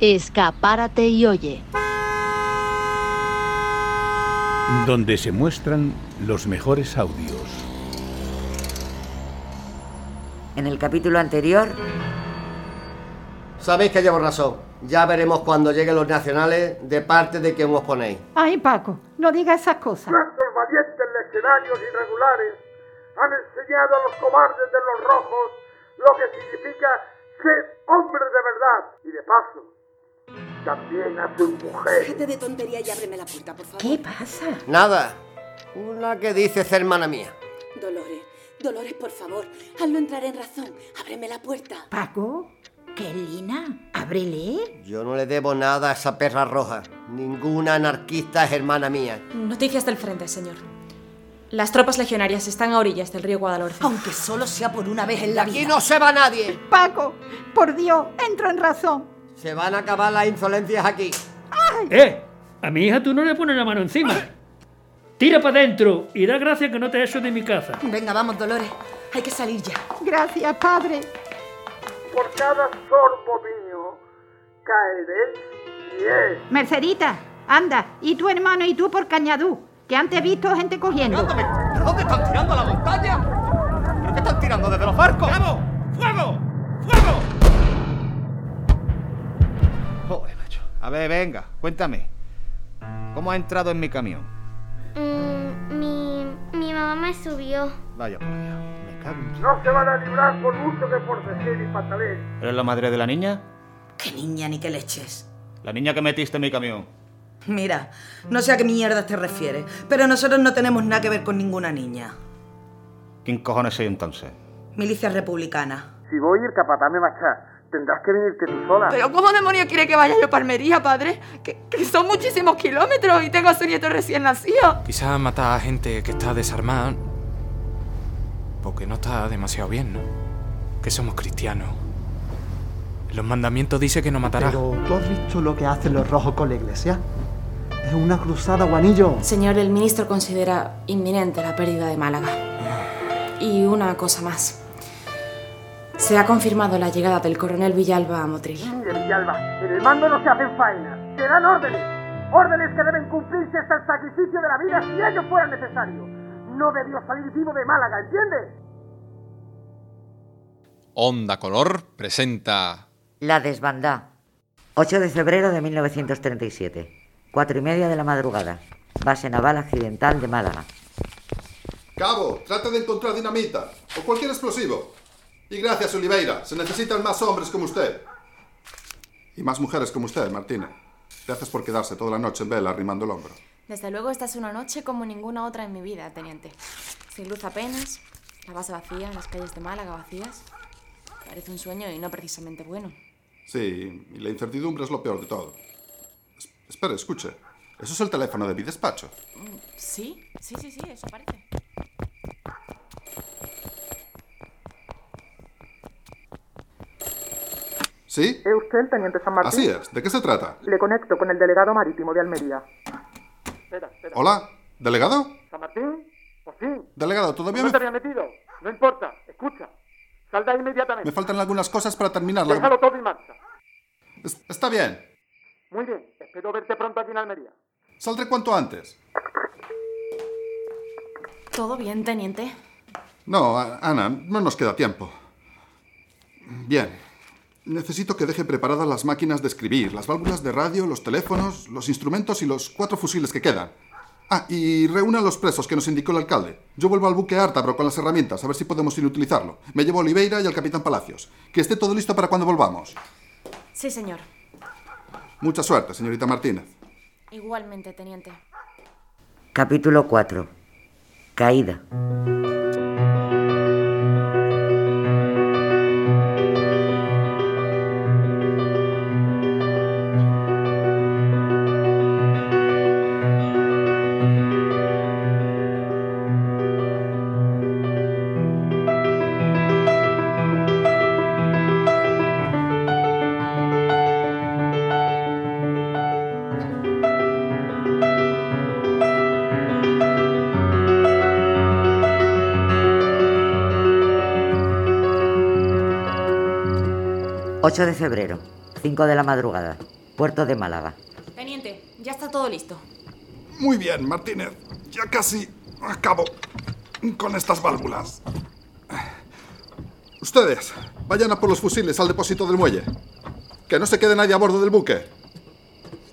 Escapárate y oye. Donde se muestran los mejores audios. En el capítulo anterior, Sabéis que llevo razón. Ya veremos cuando lleguen los nacionales de parte de quien os ponéis. Ay, Paco, no digas esas cosas. Nuestros valientes legionarios irregulares han enseñado a los cobardes de los rojos lo que significa ser hombres de verdad. Y de paso, también a sus mujeres. Déjate de tontería y ábreme la puerta, por favor. ¿Qué pasa? Nada. Una que dice ser hermana mía. Dolores, Dolores, por favor, hazlo entrar en razón. Ábreme la puerta. Paco, ¿qué Lina? Ábrele. Yo no le debo nada a esa perra roja. Ninguna anarquista es hermana mía. Noticias del frente, señor. Las tropas legionarias están a orillas del río Guadalhorce. Aunque solo sea por una vez en la Aquí vida. no se va nadie. Paco, por Dios, entra en razón. Se van a acabar las insolencias aquí. ¡Eh! A mi hija tú no le pones la mano encima. Tira para adentro y da gracias que no te eso de mi casa. Venga, vamos, Dolores. Hay que salir ya. Gracias, padre. Por cada sorbo mío caeré diez. Mercedita, anda, y tu hermano y tú por Cañadú, que antes he visto gente cogiendo. ¿De dónde están tirando a la montaña? ¿Pero qué están tirando desde los barcos? ¡Fuego! ¡Fuego! Joder, macho. A ver, venga, cuéntame. ¿Cómo ha entrado en mi camión? Mm, mi, mi mamá me subió. Vaya por Dios. Me cago en... No se van a librar por mucho que por decir y patalén. ¿Eres la madre de la niña? Qué niña ni qué leches. La niña que metiste en mi camión. Mira, no sé a qué mierda te refieres, pero nosotros no tenemos nada que ver con ninguna niña. ¿Quién cojones soy entonces? Milicia republicana. Si voy, el capataz me va a echar. Tendrás que venirte tú sola. Pero ¿cómo demonios quiere que vaya yo a Palmería, padre? Que, que son muchísimos kilómetros y tengo a su nieto recién nacido. Quizás matar a gente que está desarmada porque no está demasiado bien, ¿no? Que somos cristianos. Los mandamientos dice que no matarás. Pero tú has visto lo que hacen los rojos con la iglesia. Es una cruzada, guanillo. Señor, el ministro considera inminente la pérdida de Málaga. Y una cosa más. Se ha confirmado la llegada del coronel Villalba a Motril. Mire, Villalba, en el mando no se hacen faenas, se dan órdenes. Órdenes que deben cumplirse hasta el sacrificio de la vida si ello fuera necesario. No debió salir vivo de Málaga, ¿entiendes? Onda Color presenta La Desbandá. 8 de febrero de 1937. Cuatro y media de la madrugada. Base naval accidental de Málaga. Cabo, trata de encontrar dinamita o cualquier explosivo. Y gracias, Oliveira. Se necesitan más hombres como usted. Y más mujeres como usted, Martina. Gracias por quedarse toda la noche en vela arrimando el hombro. Desde luego, esta es una noche como ninguna otra en mi vida, teniente. Sin luz apenas, la base vacía, las calles de Málaga vacías. Parece un sueño y no precisamente bueno. Sí, y la incertidumbre es lo peor de todo. Es- espere, escuche. ¿Eso es el teléfono de mi despacho? Mm, Sí, sí, sí, sí, eso parece. ¿Sí? ¿Es usted el teniente San Martín? Así es. ¿De qué se trata? Le conecto con el delegado marítimo de Almería. Espera, espera. Hola, ¿delegado? ¿San Martín? Por fin. Delegado, todavía ¿Dónde me, te había metido? No importa. Escucha. Sal de ahí inmediatamente. me faltan algunas cosas para terminar. la- Déjalo todo en marcha. Es- está bien. Muy bien. Espero verte pronto aquí en Almería. Saldré cuanto antes. ¿Todo bien, teniente? No, Ana, no nos queda tiempo. Bien. Necesito que deje preparadas las máquinas de escribir, las válvulas de radio, los teléfonos, los instrumentos y los cuatro fusiles que quedan. Ah, y reúna a los presos que nos indicó el alcalde. Yo vuelvo al buque Ártabro con las herramientas, a ver si podemos inutilizarlo. Me llevo a Oliveira y al capitán Palacios. Que esté todo listo para cuando volvamos. Sí, señor. Mucha suerte, señorita Martínez. Igualmente, teniente. Capítulo 4. Caída. ...8 de febrero... 5 de la madrugada. Puerto de Málaga. Teniente, ya está todo listo. Muy bien, Martínez. Ya casi acabo con estas válvulas. Ustedes, vayan a por los fusiles al depósito del muelle. Que no se quede nadie a bordo del buque.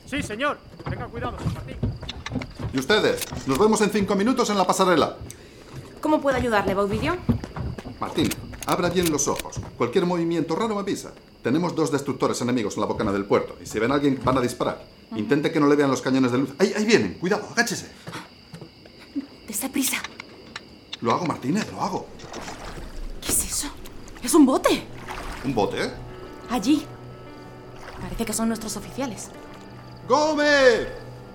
Sí, señor. Tenga cuidado, San Martín. Y ustedes, nos vemos en cinco minutos en la pasarela. ¿Cómo puedo ayudarle, Bauvidio? Abra bien los ojos. Cualquier movimiento raro me avisa. Tenemos dos destructores enemigos en la bocana del puerto y si ven a alguien van a disparar. Intente que no le vean los cañones de luz. Ahí, ahí vienen, cuidado, agáchese. Dese prisa. Lo hago, Martínez, lo hago. ¿Qué es eso? Es un bote. ¿Un bote? Allí. Parece que son nuestros oficiales. ¡Gómez!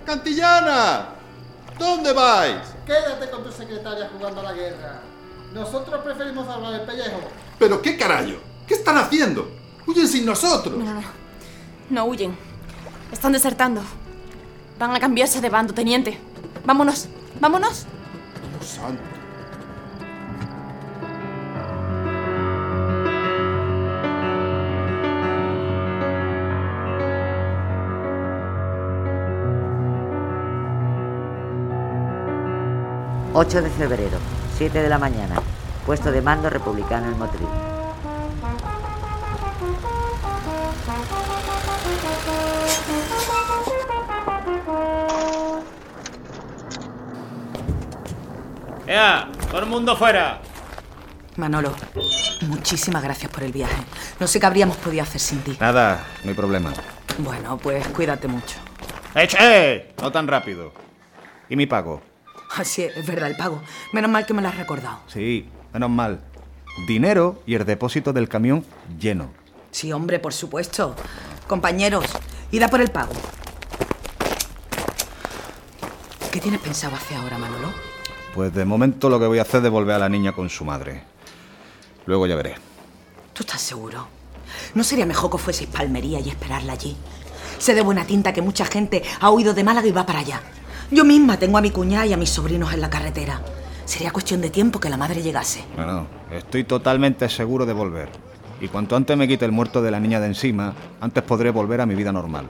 ¡Cantillana! ¿Dónde vais? Quédate con tu secretaria jugando a la guerra. Nosotros preferimos salvar el pellejo. ¿Pero qué carajo? ¿Qué están haciendo? ¡Huyen sin nosotros! No, no, no. No huyen. Están desertando. Van a cambiarse de bando, teniente. Vámonos. Vámonos. Dios santo. ...8 de febrero, 7 de la mañana... ...puesto de mando republicano en Motril. ¡Ea! ¡Todo el mundo fuera! Manolo, muchísimas gracias por el viaje. No sé qué habríamos podido hacer sin ti. Nada, no hay problema. Bueno, pues cuídate mucho. ¡Eh! No tan rápido. ¿Y mi pago? Así es, es verdad, el pago. Menos mal que me lo has recordado. Sí, menos mal. Dinero y el depósito del camión lleno. Sí, hombre, por supuesto. Compañeros, id a por el pago. ¿Qué tienes pensado hacer ahora, Manolo? Pues de momento lo que voy a hacer es devolver a la niña con su madre. Luego ya veré. ¿Tú estás seguro? ¿No sería mejor que fueseis pa' Almería y esperarla allí? Sé de buena tinta que mucha gente ha huido de Málaga y va para allá. Yo misma tengo a mi cuñada y a mis sobrinos en la carretera. Sería cuestión de tiempo que la madre llegase. Bueno, estoy totalmente seguro de volver. Y cuanto antes me quite el muerto de la niña de encima, antes podré volver a mi vida normal.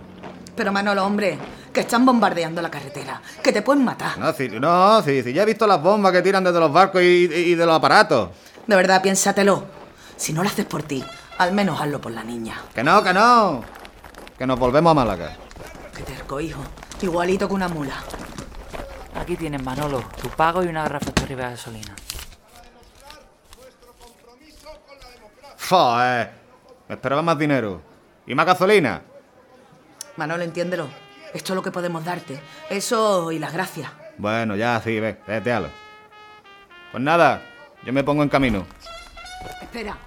Pero Manolo, hombre, que están bombardeando la carretera, que te pueden matar. No, sí, no, sí, sí, ya he visto las bombas que tiran desde los barcos y, y de los aparatos. De verdad, piénsatelo. Si no lo haces por ti, al menos hazlo por la niña. Que no, que no. Que nos volvemos a Málaga. Qué terco, hijo. Igualito que una mula. Aquí tienes, Manolo, tu pago y una garrafa de arriba de gasolina. Joder. Me esperaba más dinero. ¿Y más gasolina? Manolo, entiéndelo. Esto es lo que podemos darte. Eso y las gracias. Bueno, ya, sí, ve, déjalo. Pues nada, yo me pongo en camino. Espera,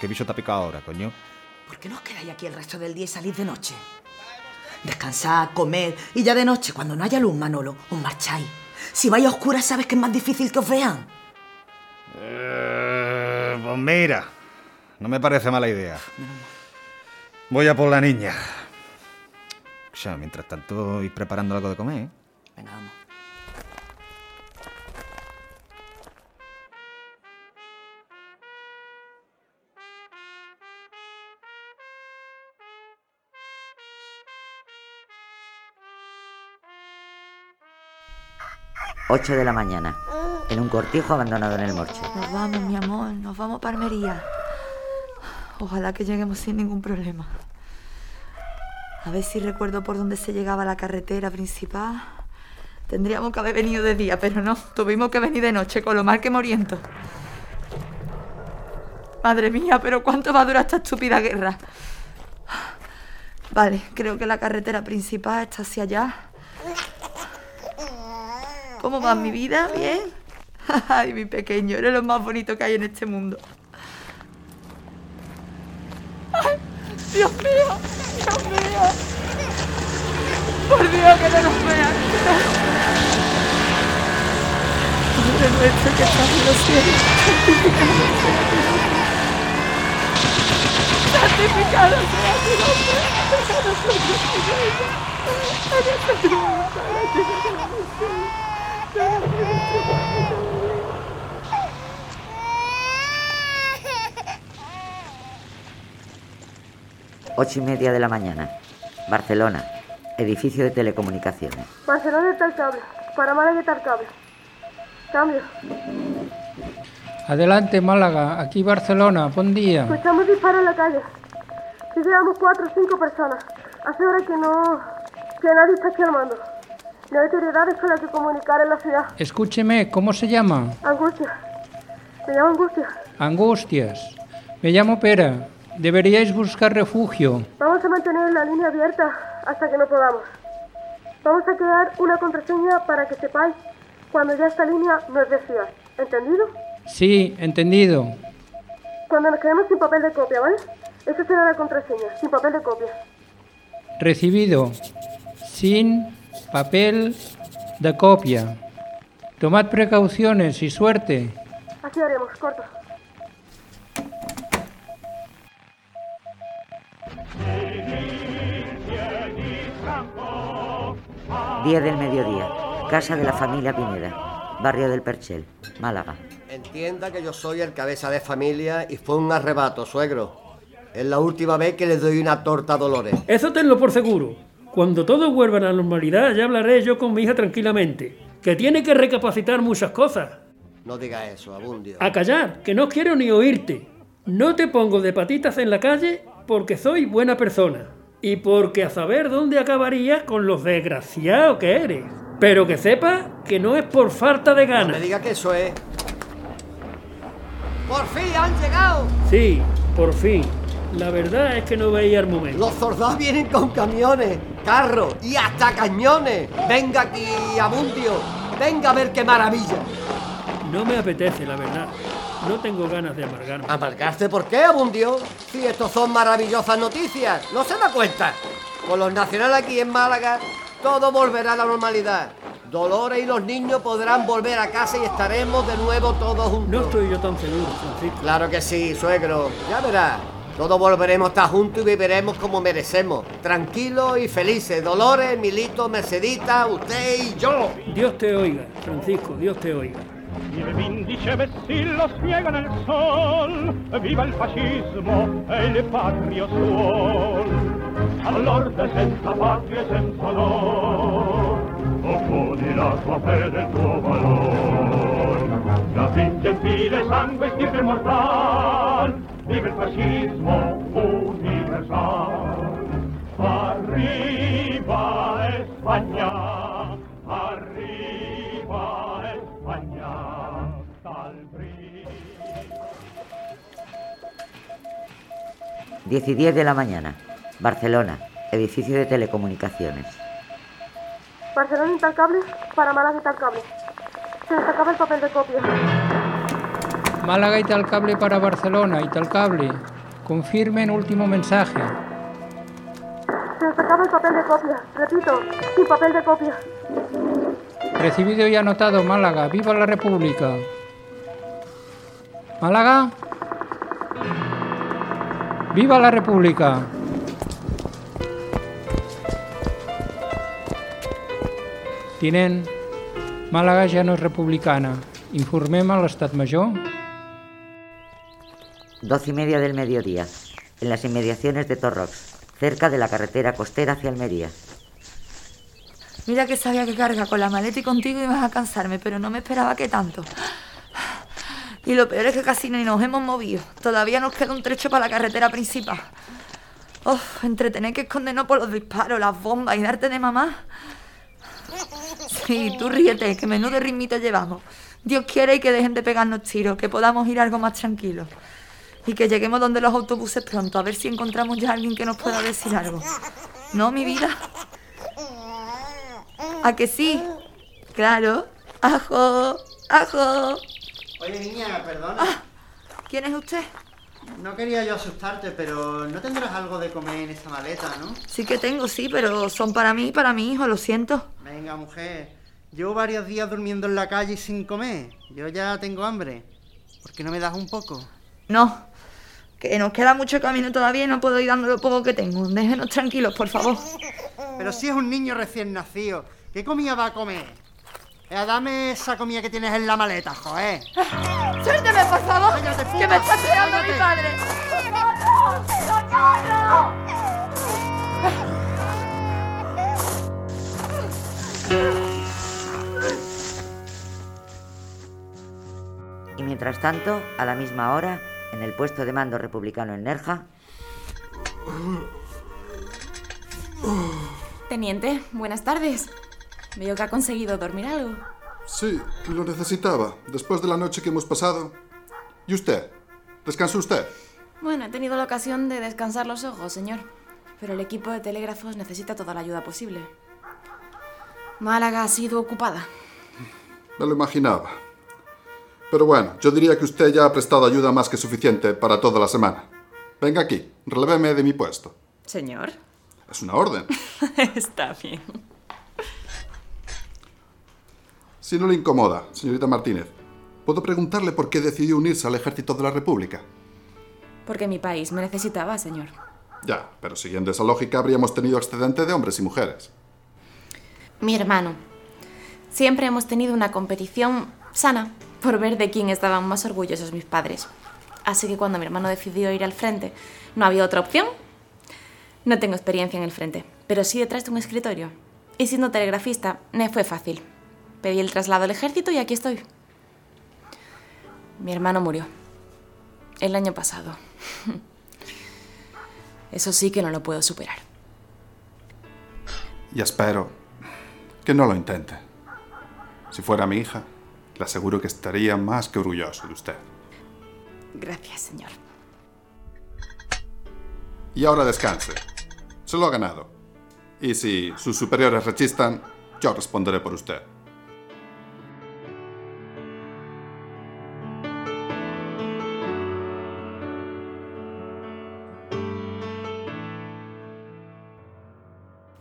¿Qué bicho te ha picado ahora, coño? ¿por qué no os quedáis aquí el resto del día y salís de noche? Descansad, comed y ya de noche, cuando no haya luz, Manolo, os marcháis. Si vais a oscuras, sabes que es más difícil que os vean. Eh, pues mira, no me parece mala idea. Voy a por la niña. O sea, mientras tanto, ir preparando algo de comer, ¿eh? Venga, vamos. ...8 de la mañana... ...en un cortijo abandonado en el Morche. Nos vamos, mi amor, nos vamos para Almería. Ojalá que lleguemos sin ningún problema. A ver si recuerdo por dónde se llegaba la carretera principal. Tendríamos que haber venido de día, pero no, tuvimos que venir de noche, con lo mal que me oriento. Madre mía, pero ¿cuánto va a durar esta estúpida guerra? Vale, creo que la carretera principal está hacia allá. ¿Cómo va mi vida? ¿Bien? Ay, mi pequeño, eres lo más bonito que hay en este mundo. Ay, Dios mío, Dios mío. Por Dios, que no nos vean. Padre nuestro que estás en los cielos, santificado sea tu nombre. Santificado sea tu nombre. Hágase tu voluntad, Ocho y media de la mañana. Barcelona. Edificio de telecomunicaciones. Barcelona está el cable. Para Málaga está el cable. Cambio. Adelante, Málaga. Aquí Barcelona. Buen día. Escuchamos disparos en la calle. Si llevamos cuatro o cinco personas. Hace horas que no... que nadie está aquí al mando. No hay autoridades con las que comunicar en la ciudad. Escúcheme, ¿cómo se llama? Angustia. Me llamo Angustia. Angustias. Me llamo Pera. Deberíais buscar refugio. Vamos a mantener la línea abierta hasta que no podamos. Vamos a crear una contraseña para que sepáis cuando ya esta línea no es decía. ¿Entendido? Sí, entendido. Cuando nos quedemos sin papel de copia, ¿vale? Esa será la contraseña, sin papel de copia. Recibido. Sin papel de copia. Tomad precauciones y suerte. Así haremos, corto. 10 del mediodía. Casa de la familia Pineda. Barrio del Perchel, Málaga. Entienda que yo soy el cabeza de familia y fue un arrebato, suegro. Es la última vez que le doy una torta a Dolores. Eso tenlo por seguro. Cuando todo vuelva a la normalidad, ya hablaré yo con mi hija tranquilamente. Que tiene que recapacitar muchas cosas. No diga eso, Abundio. A callar, que no quiero ni oírte. No te pongo de patitas en la calle porque soy buena persona. Y porque a saber dónde acabaría con los desgraciados que eres. Pero que sepa que no es por falta de No ganas. me diga que eso es. ¡Por fin han llegado! Sí, por fin. La verdad es que no veía el momento. Los soldados vienen con camiones, carros y hasta cañones. Venga aquí, Abundio. Venga a ver qué maravilla. No me apetece, la verdad. No tengo ganas de amargarme. ¿Amargarse por qué, Abundio? Si estos son maravillosas noticias. ¿No se da cuenta? Con los nacionales aquí en Málaga, todo volverá a la normalidad. Dolores y los niños podrán volver a casa y estaremos de nuevo todos juntos. No estoy yo tan seguro, Francisco. Claro que sí, suegro. Ya verás. Todos volveremos a estar juntos y viviremos como merecemos. Tranquilos y felices. Dolores, Milito, Mercedita, usted y yo. Dios te oiga, Francisco, Dios te oiga. Y el índice vestidos niegan el sol, viva el fascismo e il patrio suol. All'orde senza patria e senza onor, opponi la tua fede e il tuo valor. La fin gentile sangue stirpe mortal, viva il fascismo universal. Arriva España, arriva España, tal brillo. 10 y 10 de la mañana. Barcelona. Edificio de telecomunicaciones. Barcelona está el cable. Para el cable. Se nos acaba el papel de copia. Málaga y tal cable para Barcelona y tal cable. Confirmen último mensaje. Se nos acaba el papel de copia. Repito, sin papel de copia. Recibido y anotado Málaga. ¡Viva la República! Málaga. ¡Viva la República! Tinent, Málaga ja no és republicana. Informem a l'Estat Major 12 y media del mediodía. En las inmediaciones de Torrox. Cerca de la carretera costera hacia Almería. Mira que sabía que carga con la maleta y contigo ibas a cansarme, pero no me esperaba que tanto. Y lo peor es que casi ni nos hemos movido. Todavía nos queda un trecho para la carretera principal. Uf, entre tener que escondernos por los disparos, las bombas y darte de mamá. Sí, tú ríete, que menudo ritmito llevamos. Dios quiere y que dejen de pegarnos tiros, que podamos ir algo más tranquilos. Y que lleguemos donde los autobuses pronto, a ver si encontramos ya a alguien que nos pueda decir algo. ¿No, mi vida? ¿A que sí? Claro. Ajo, ajo. Oye, niña, perdona. Ah, ¿Quién es usted? No quería yo asustarte, pero no tendrás algo de comer en esta maleta, ¿no? Sí que tengo, sí, pero son para mí y para mi hijo, lo siento. Venga, mujer. Llevo varios días durmiendo en la calle sin comer. Yo ya tengo hambre. ¿Por qué no me das un poco? No, que nos queda mucho camino todavía y no puedo ir dando lo poco que tengo. Déjenos tranquilos, por favor. Pero si es un niño recién nacido, ¿qué comida va a comer? Eh, dame esa comida que tienes en la maleta, joder. ¡Suélteme, por favor! Cállate, ¡Que me está esperando cállate. mi padre! ¡No, no, no, no! Y mientras tanto, a la misma hora, en el puesto de mando republicano en Nerja, Teniente, buenas tardes. Veo que ha conseguido dormir algo. Sí, lo necesitaba, después de la noche que hemos pasado. ¿Y usted? ¿Descansó usted? Bueno, he tenido la ocasión de descansar los ojos, señor. Pero el equipo de telégrafos necesita toda la ayuda posible. Málaga ha sido ocupada. Me lo imaginaba. Pero bueno, yo diría que usted ya ha prestado ayuda más que suficiente para toda la semana. Venga aquí, reléveme de mi puesto. Señor. Es una orden. Está bien. Si no le incomoda, señorita Martínez, ¿puedo preguntarle por qué decidió unirse al ejército de la República? Porque mi país me necesitaba, señor. Ya, pero siguiendo esa lógica habríamos tenido excedente de hombres y mujeres. Mi hermano. Siempre hemos tenido una competición sana por ver de quién estaban más orgullosos mis padres. Así que cuando mi hermano decidió ir al frente, no había otra opción. No tengo experiencia en el frente, pero sí detrás de un escritorio. Y siendo telegrafista, me fue fácil. Pedí el traslado al ejército y aquí estoy. Mi hermano murió. El año pasado. Eso sí que no lo puedo superar. Y espero que no lo intente. Si fuera mi hija, le aseguro que estaría más que orgulloso de usted. Gracias, señor. Y ahora descanse. Se lo ha ganado. Y si sus superiores rechistan, yo responderé por usted.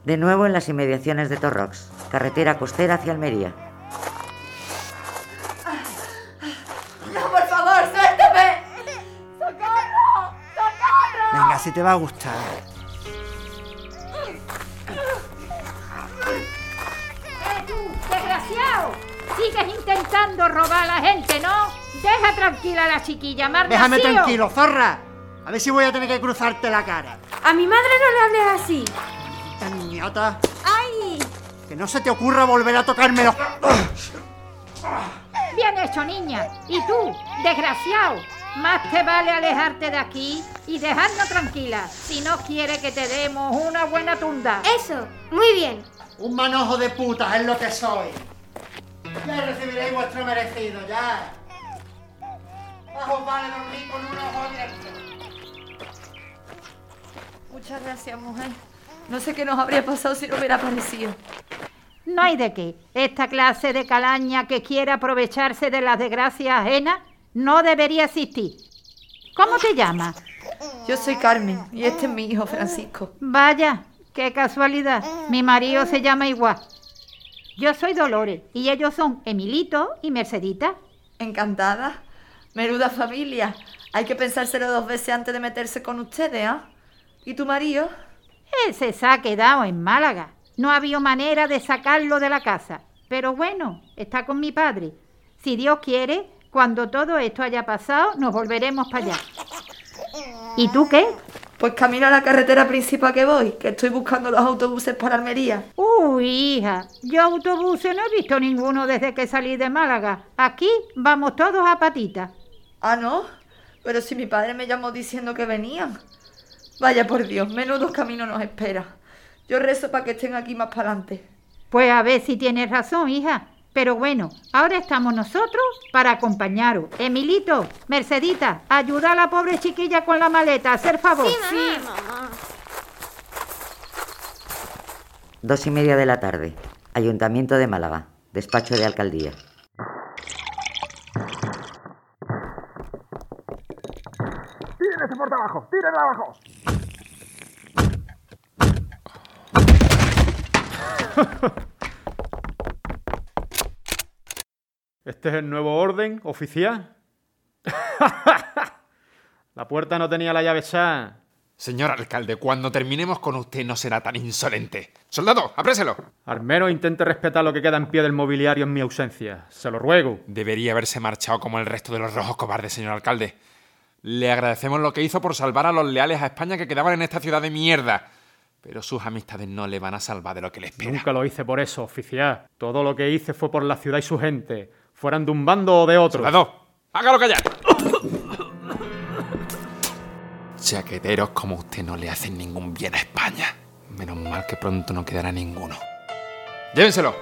de nuevo en las inmediaciones de Torrox, carretera costera hacia Almería. Si te va a gustar. ¡Eh, tú, desgraciado! Sigues intentando robar a la gente, ¿no? Deja tranquila a la chiquilla, Mar Déjame tranquilo, zorra. A ver si voy a tener que cruzarte la cara. A mi madre no le hables así. Esta niñata. ¡Ay! Que no se te ocurra volver a tocarme los... Bien hecho, niña. Y tú, desgraciado, más te vale alejarte de aquí y dejarnos tranquila si no quiere que te demos una buena tunda. Eso, muy bien. Un manojo de putas es lo que soy. Ya recibiréis vuestro merecido, ya. Más os vale dormir con un ojo abierto. Muchas gracias, mujer. No sé qué nos habría pasado si no hubiera aparecido. No hay de qué. Esta clase de calaña que quiere aprovecharse de las desgracias ajenas no debería existir. ¿Cómo te llamas? Yo soy Carmen y este es mi hijo Francisco. Vaya, qué casualidad. Mi marido se llama igual. Yo soy Dolores y ellos son Emilito y Mercedita. Encantada. Menuda familia. Hay que pensárselo dos veces antes de meterse con ustedes, ¿ah? ¿Y tu marido? Ese se ha quedado en Málaga. No ha habido manera de sacarlo de la casa. Pero bueno, está con mi padre. Si Dios quiere, cuando todo esto haya pasado, nos volveremos para allá. ¿Y tú qué? Pues camino a la carretera principal que voy, que estoy buscando los autobuses para Almería. Uy, hija, yo autobuses no he visto ninguno desde que salí de Málaga. Aquí vamos todos a patitas. Ah, ¿no? Pero si mi padre me llamó diciendo que venían. Vaya por Dios, menudos caminos nos espera. Yo rezo para que estén aquí más para adelante. Pues a ver si tienes razón, hija. Pero bueno, ahora estamos nosotros para acompañaros. Emilito, Mercedita, ayuda a la pobre chiquilla con la maleta, hacer favor. Sí, mamá. Dos y media de la tarde. Ayuntamiento de Málaga. Despacho de alcaldía. ¡Tiren ese por abajo! ¡Tírenla abajo! ¿Este es el nuevo orden oficial? la puerta no tenía la llave echada. Señor alcalde, cuando terminemos con usted no será tan insolente. Soldado, apréselo. Al menos intente respetar lo que queda en pie del mobiliario en mi ausencia. Se lo ruego. Debería haberse marchado como el resto de los rojos cobardes, señor alcalde. Le agradecemos lo que hizo por salvar a los leales a España que quedaban en esta ciudad de mierda. Pero sus amistades no le van a salvar de lo que le espera. Nunca lo hice por eso, oficial. Todo lo que hice fue por la ciudad y su gente. Fueran de un bando o de otro. ¡Soldado! ¡Hágalo callar! Chaqueteros como usted no le hacen ningún bien a España. Menos mal que pronto no quedará ninguno. ¡Llévenselo!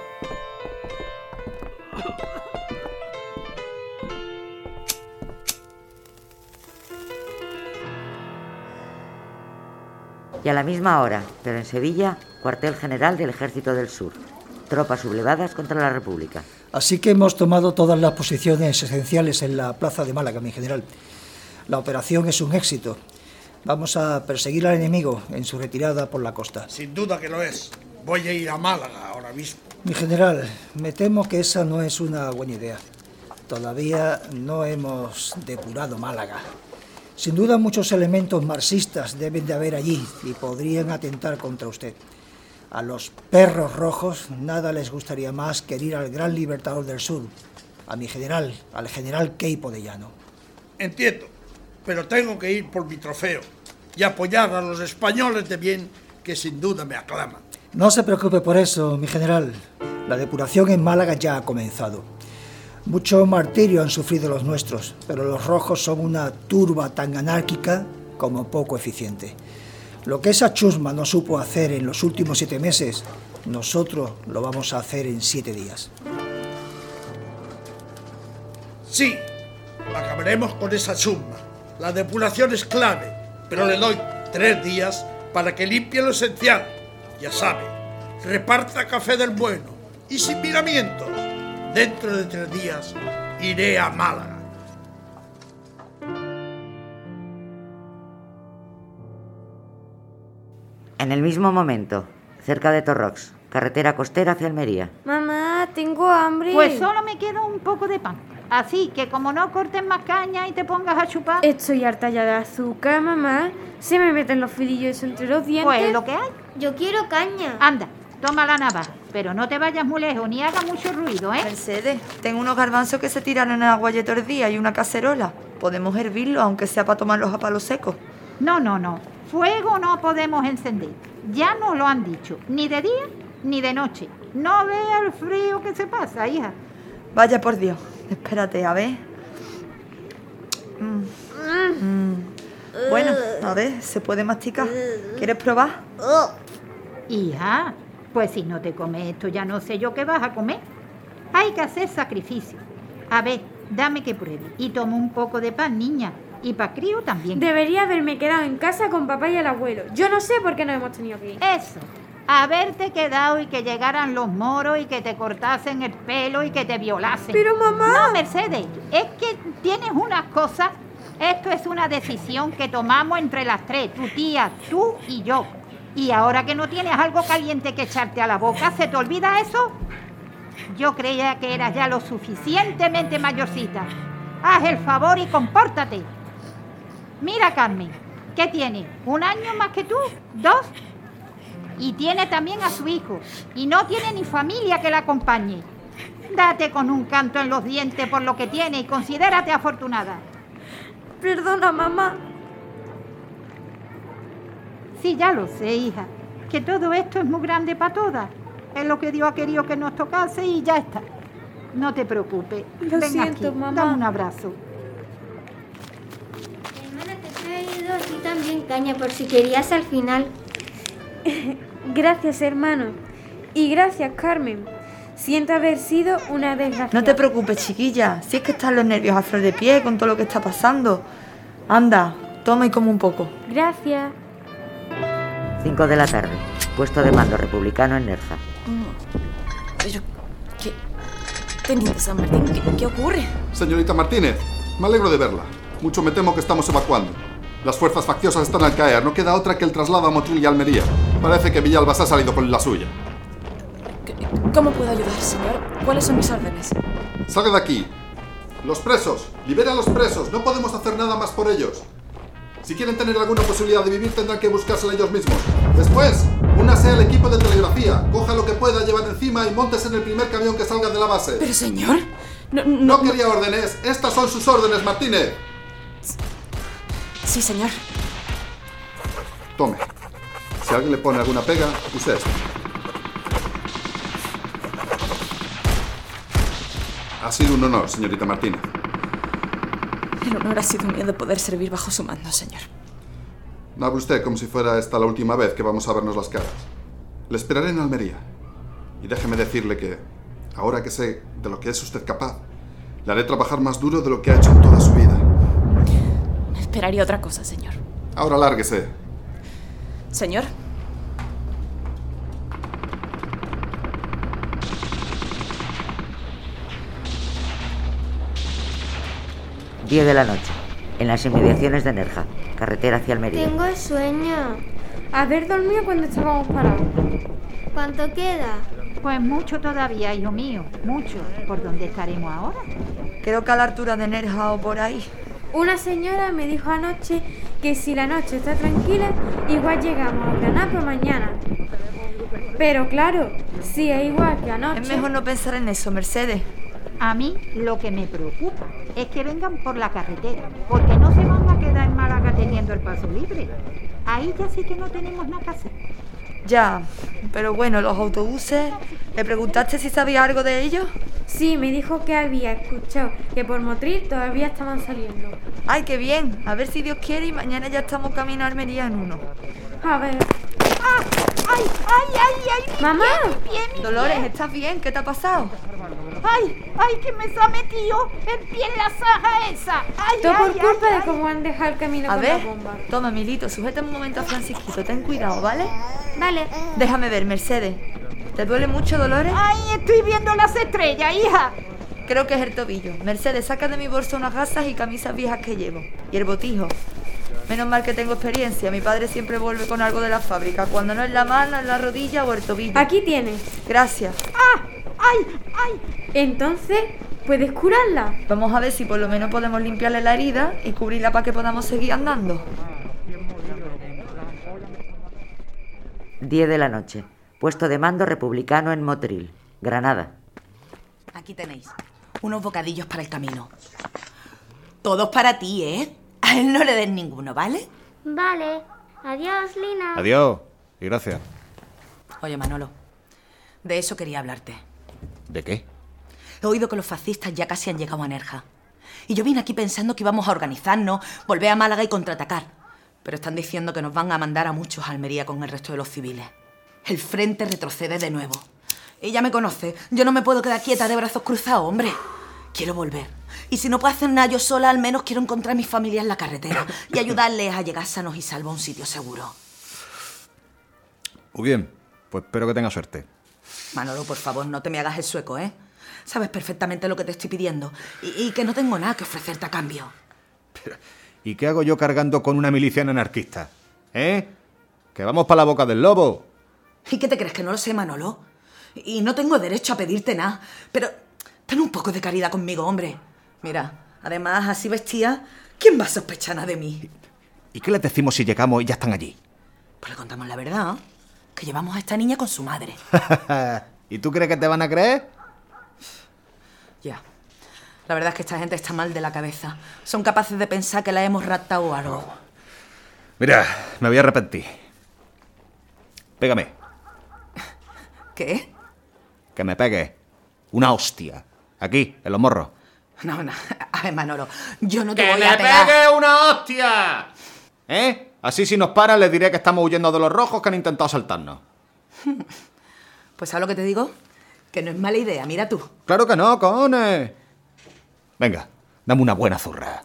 Y a la misma hora, pero en Sevilla, cuartel general del Ejército del Sur. Tropas sublevadas contra la República. Así que hemos tomado todas las posiciones esenciales en la plaza de Málaga, mi general. La operación es un éxito. Vamos a perseguir al enemigo en su retirada por la costa. Sin duda que lo es. Voy a ir a Málaga ahora mismo. Mi general, me temo que esa no es una buena idea. Todavía no hemos depurado Málaga. Sin duda muchos elementos marxistas deben de haber allí y podrían atentar contra usted. A los perros rojos nada les gustaría más que herir al gran libertador del sur, a mi general, al general Queipo de Llano. Entiendo, pero tengo que ir por mi trofeo y apoyar a los españoles de bien que sin duda me aclaman. No se preocupe por eso, mi general. La depuración en Málaga ya ha comenzado. Mucho martirio han sufrido los nuestros, pero los rojos son una turba tan anárquica como poco eficiente. Lo que esa chusma no supo hacer en los últimos siete meses, nosotros lo vamos a hacer en siete días. Sí, acabaremos con esa chusma. La depuración es clave, pero le doy tres días para que limpie lo esencial. Ya sabe, reparta café del bueno y sin miramientos. Dentro de tres días iré a Málaga. En el mismo momento, cerca de Torrox, carretera costera hacia Almería. Mamá, tengo hambre. Pues solo me queda un poco de pan. Así que como no cortes más caña y te pongas a chupar... Estoy harta ya de azúcar, mamá. Se me meten los filillos entre los dientes. Pues lo que hay. Yo quiero caña. Anda, toma la navaja. Pero no te vayas muy lejos ni haga mucho ruido, ¿eh? Mercedes, tengo unos garbanzos que se tiraron en agua ayer todo el día y una cacerola. Podemos hervirlos, aunque sea para tomarlos a palo seco. No, no, no. Fuego no podemos encender. Ya nos lo han dicho. Ni de día ni de noche. No vea el frío que se pasa, hija. Vaya por Dios. Espérate, a ver. Mm. Mm. Bueno, a ver, se puede masticar. ¿Quieres probar? Hija, pues si no te comes esto, ya no sé yo qué vas a comer. Hay que hacer sacrificio. A ver, dame que pruebe. Y toma un poco de pan, niña. Y para crío también. Debería haberme quedado en casa con papá y el abuelo. Yo no sé por qué no hemos tenido que ir. Eso. Haberte quedado y que llegaran los moros y que te cortasen el pelo y que te violasen. Pero mamá. No, Mercedes, es que tienes unas cosas. Esto es una decisión que tomamos entre las tres, tu tía, tú y yo. Y ahora que no tienes algo caliente que echarte a la boca, ¿se te olvida eso? Yo creía que eras ya lo suficientemente mayorcita. Haz el favor y compórtate. Mira, Carmen, ¿qué tiene? ¿Un año más que tú? ¿Dos? Y tiene también a su hijo. Y no tiene ni familia que la acompañe. Date con un canto en los dientes por lo que tiene y considérate afortunada. Perdona, mamá. Sí, ya lo sé, hija. Que todo esto es muy grande para todas. Es lo que Dios ha querido que nos tocase y ya está. No te preocupes. Lo Ven siento, aquí, mamá. Dame un abrazo. Hermana, te he traído a ti también caña por si querías al final. Gracias, hermano. Y gracias, Carmen. Siento haber sido una desgracia. No te preocupes, chiquilla. Si es que están los nervios a flor de pie con todo lo que está pasando. Anda, toma y come un poco. Gracias. 5 de la tarde. Puesto de mando republicano en Nerja. Pero, ¿qué? Teniente San Martín, ¿qué, qué ocurre? Señorita Martínez, me alegro de verla. Mucho me temo que estamos evacuando. Las fuerzas facciosas están al caer, no queda otra que el traslado a Motril y Almería. Parece que Villalbas ha salido con la suya. ¿Cómo puedo ayudar, señor? ¿Cuáles son mis órdenes? Salga de aquí. Los presos, libera a los presos, no podemos hacer nada más por ellos. Si quieren tener alguna posibilidad de vivir tendrán que buscársela ellos mismos. Después, únase al equipo de telegrafía, coja lo que pueda llevar encima y montes en el primer camión que salga de la base. Pero señor, no, No quería órdenes, estas son sus órdenes, Si alguien le pone alguna pega, use esta. Ha sido un honor, señorita Martínez. El honor ha sido mío de poder servir bajo su mando, señor. No hable usted como si fuera esta la última vez que vamos a vernos las caras. Le esperaré en Almería. Y déjeme decirle que, ahora que sé de lo que es usted capaz, le haré trabajar más duro de lo que ha hecho en toda su vida. Esperaría otra cosa, señor. Ahora lárguese. Señor. Diez de la noche, en las inmediaciones de Nerja, carretera hacia Almería. Tengo sueño. Haber dormido cuando estábamos parados. ¿Cuánto queda? Pues mucho todavía, hijo mío, mucho. ¿Por dónde estaremos ahora? Creo que a la altura de Nerja o por ahí. Una señora me dijo anoche que si la noche está tranquila, igual llegamos a Granada por mañana. Pero claro, si es igual que anoche. Es mejor no pensar en eso, Mercedes. A mí lo que me preocupa es que vengan por la carretera, porque no se van a quedar en Málaga teniendo el paso libre. Ahí ya sí que no tenemos nada que hacer. Ya, pero bueno, los autobuses. ¿Le preguntaste si sabía algo de ellos? Sí, me dijo que había escuchado que por Motril todavía estaban saliendo. Ay, qué bien. A ver si Dios quiere y mañana ya estamos camino a Almería en uno. A ver. ¡Ah! ¡Ay, ay, ay, ay! mi Mamá. pie, mi pie, mi Dolores, pie! ¿estás bien? ¿Qué te ha pasado? ¡Ay, ay, que me se ha metido el pie en la saja esa! ¡Ay, Todo por ay, culpa ay, de cómo han dejado el camino A con ver, la bomba. toma, Milito, sujeta un momento a Francisquito. Ten cuidado, ¿vale? Vale. Déjame ver, Mercedes. ¿Te duele mucho, Dolores? ¡Ay, estoy viendo las estrellas, hija! Creo que es el tobillo. Mercedes, saca de mi bolsa unas gasas y camisas viejas que llevo. Y el botijo. Menos mal que tengo experiencia. Mi padre siempre vuelve con algo de la fábrica. Cuando no es la mano, es la rodilla o el tobillo. Aquí tienes. Gracias. ¡Ah! ¡Ay, ay! Entonces, ¿puedes curarla? Vamos a ver si por lo menos podemos limpiarle la herida y cubrirla para que podamos seguir andando. 10 de la noche, puesto de mando republicano en Motril, Granada. Aquí tenéis. Unos bocadillos para el camino. Todos para ti, ¿eh? A él no le des ninguno, ¿vale? Vale. Adiós, Lina. Adiós. Y gracias. Oye, Manolo. De eso quería hablarte. ¿De qué? He oído que los fascistas ya casi han llegado a Nerja. Y yo vine aquí pensando que íbamos a organizarnos, volver a Málaga y contraatacar. Pero están diciendo que nos van a mandar a muchos a Almería con el resto de los civiles. El frente retrocede de nuevo. Ella me conoce. Yo no me puedo quedar quieta de brazos cruzados, hombre. Quiero volver. Y si no puedo hacer nada yo sola, al menos quiero encontrar a mi familia en la carretera y ayudarles a llegar sanos y salvos a un sitio seguro. Muy bien. Pues espero que tenga suerte. Manolo, por favor, no te me hagas el sueco, ¿eh? Sabes perfectamente lo que te estoy pidiendo y, y que no tengo nada que ofrecerte a cambio. ¿Y qué hago yo cargando con una miliciana anarquista? ¿Eh? Que vamos para la boca del lobo. ¿Y qué te crees que no lo sé, Manolo? Y no tengo derecho a pedirte nada, pero ten un poco de caridad conmigo, hombre. Mira, además, así vestida, ¿quién va a sospechar nada de mí? ¿Y qué les decimos si llegamos y ya están allí? Pues le contamos la verdad, que llevamos a esta niña con su madre. ¿Y tú crees que te van a creer? Ya. La verdad es que esta gente está mal de la cabeza. Son capaces de pensar que la hemos raptado o algo. Mira, me voy a arrepentir. Pégame. ¿Qué? Que me pegue. Una hostia. Aquí, en los morros. No, no. A ver, Manolo, yo no te ¡Que voy me a pegar. pegue una hostia! ¿Eh? Así si nos paran les diré que estamos huyendo de los rojos que han intentado asaltarnos. Pues ¿sabes lo que te digo? Que no es mala idea, mira tú. Claro que no, cojones. Venga, dame una buena zurra.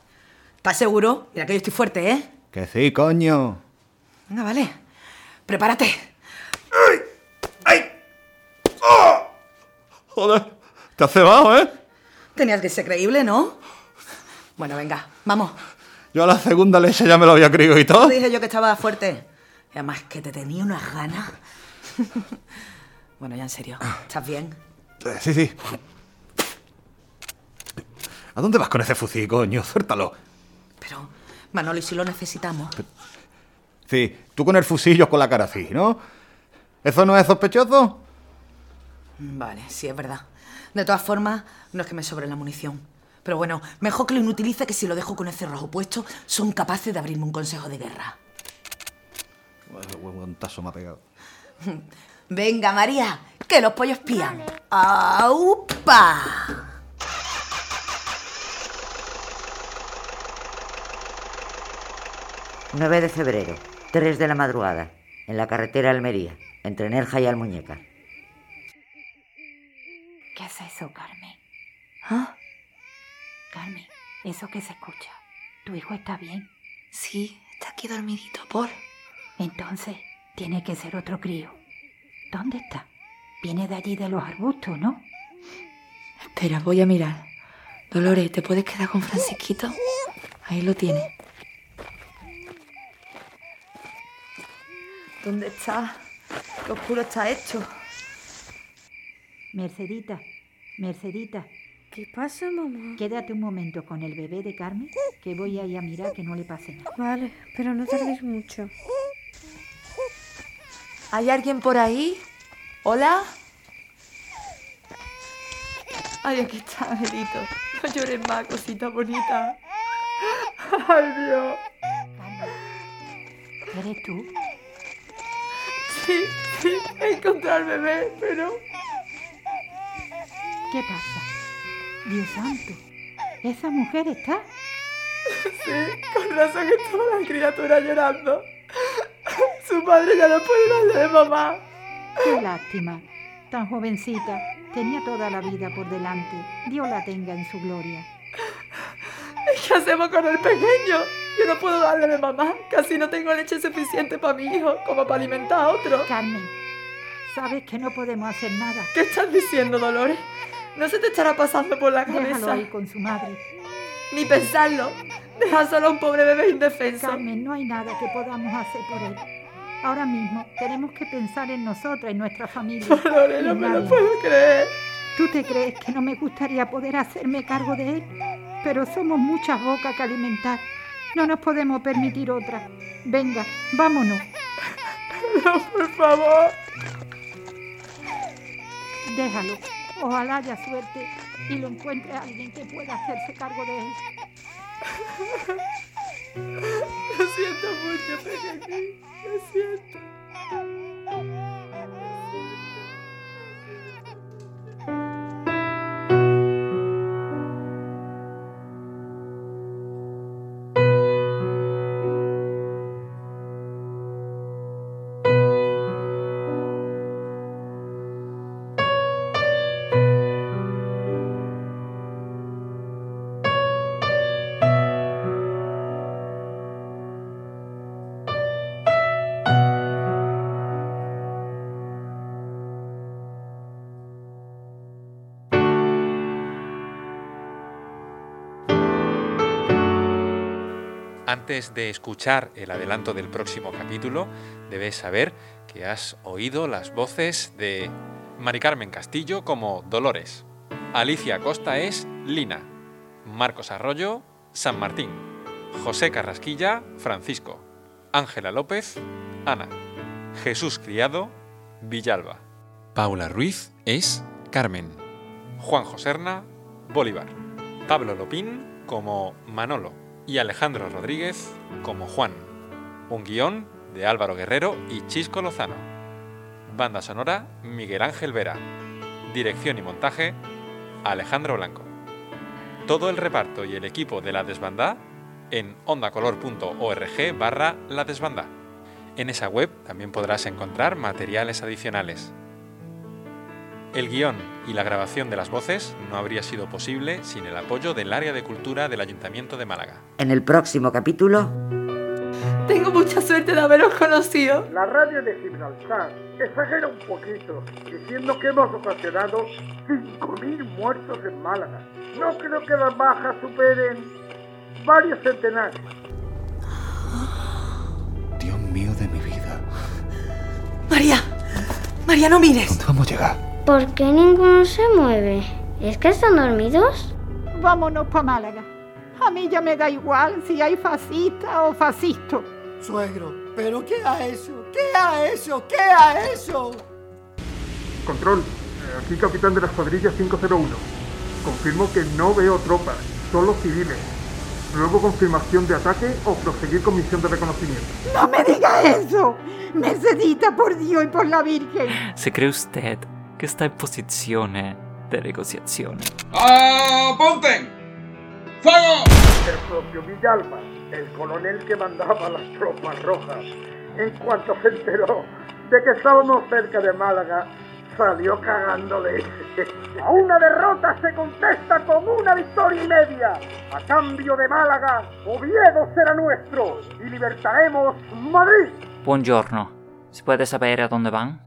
¿Estás seguro? Mira que yo estoy fuerte, ¿eh? Que sí, coño. Venga, vale. Prepárate. Joder, te has cebado, ¿eh? Tenías que ser creíble, ¿no? Bueno, venga, vamos. Yo a la segunda leche ya me lo había creído y No todo. dije yo que estaba fuerte. Y además que te tenía unas ganas. bueno, ya en serio. ¿Estás bien? Eh, Sí, sí. ¿A dónde vas con ese fusil, coño? Suéltalo. Pero, Manolo, ¿y si lo necesitamos? Sí, tú con el fusil, yo con la cara así, ¿no? ¿Eso no es sospechoso? Vale, sí, es verdad. De todas formas, no es que me sobre la munición. Pero bueno, mejor que lo inutilice que si lo dejo con el cerrojo puesto, son capaces de abrirme un consejo de guerra. Un tazo me ha pegado. Venga, María, que los pollos pían. ¡Aupa! 9 de febrero, 3 de la madrugada, en la carretera Almería, entre Nerja y Almuñeca. ¿Qué es eso, Carmen? ¿Ah? Carmen, eso que se escucha. ¿Tu hijo está bien? Sí, está aquí dormidito, por. Entonces, tiene que ser otro crío. ¿Dónde está? Viene de allí de los arbustos, ¿no? Espera, voy a mirar. Dolores, ¿te puedes quedar con Francisquito? Ahí lo tienes. ¿Dónde está? Qué oscuro está esto. Mercedita, Mercedita. ¿Qué pasa, mamá? Quédate un momento con el bebé de Carmen, que voy a ir a mirar que no le pase nada. Vale, pero no tardéis mucho. ¿Hay alguien por ahí? ¿Hola? Ay, aquí está, Angelito. No llores más, cosita bonita. Ay, Dios. ¿Eres tú? Sí, sí, he encontrado al bebé, pero... ¿Qué pasa? Dios santo, ¿esa mujer está? Sí, con razón estaba la criatura llorando. Su padre ya no puede darle de mamá. Qué lástima. Tan jovencita. Tenía toda la vida por delante. Dios la tenga en su gloria. ¿Qué hacemos con el pequeño? Yo no puedo darle de mamá. Casi no tengo leche suficiente para mi hijo, como para alimentar a otro. Carmen, sabes que no podemos hacer nada. ¿Qué estás diciendo, Dolores? ¿No se te estará pasando por la cabeza? Déjalo ahí con su madre. Ni pensarlo. Deja solo a un pobre bebé indefenso. Carmen, no hay nada que podamos hacer por él. Ahora mismo tenemos que pensar en nosotras, en nuestra familia. No en me lo puedo creer. ¿Tú te crees que no me gustaría poder hacerme cargo de él? Pero somos muchas bocas que alimentar. No nos podemos permitir otra. Venga, vámonos. No, por favor. Déjalo. Ojalá haya suerte y lo encuentre alguien que pueda hacerse cargo de él. Lo siento mucho, pequeñín. Lo siento. Antes de escuchar el adelanto del próximo capítulo, debes saber que has oído las voces de Mari Carmen Castillo como Dolores, Alicia Costa es Lina, Marcos Arroyo, San Martín, José Carrasquilla, Francisco, Ángela López, Ana, Jesús Criado, Villalba, Paula Ruiz es Carmen, Juan Joserna, Bolívar, Pablo Lopín como Manolo y Alejandro Rodríguez como Juan. Un guion de Álvaro Guerrero y Chisco Lozano. Banda sonora Miguel Ángel Vera. Dirección y montaje Alejandro Blanco. Todo el reparto y el equipo de La Desbandá en ondacolor.org barra La. En esa web también podrás encontrar materiales adicionales. El guion y la grabación de las voces no habría sido posible sin el apoyo del área de cultura del Ayuntamiento de Málaga. En el próximo capítulo, Tengo mucha suerte de haberos conocido. La radio de Gibraltar exagera un poquito, diciendo que hemos ocasionado 5.000 muertos en Málaga. No creo que las bajas superen varios centenares. Dios mío de mi vida. María, María, no mires. ¿Dónde vamos a llegar? ¿Por qué ninguno se mueve? ¿Es que están dormidos? Vámonos para Málaga. A mí ya me da igual si hay fascista o fascisto. Suegro, ¿pero qué ha hecho? ¿Qué ha hecho? ¿Qué ha hecho? Control, eh, aquí capitán de la escuadrilla 501. Confirmo que no veo tropas, solo civiles. Luego confirmación de ataque o proseguir con misión de reconocimiento. ¡No me diga eso! Mercedita, por Dios y por la Virgen. ¿Se cree usted que está en posición de negociación? ¡Apunten! ¡Fuego! El propio Villalba, el coronel que mandaba las tropas rojas, en cuanto se enteró de que estábamos cerca de Málaga, salió cagándole. A una derrota se contesta con una victoria y media. A cambio de Málaga, Oviedo será nuestro y libertaremos Madrid. Buongiorno. ¿Se puede saber a dónde van?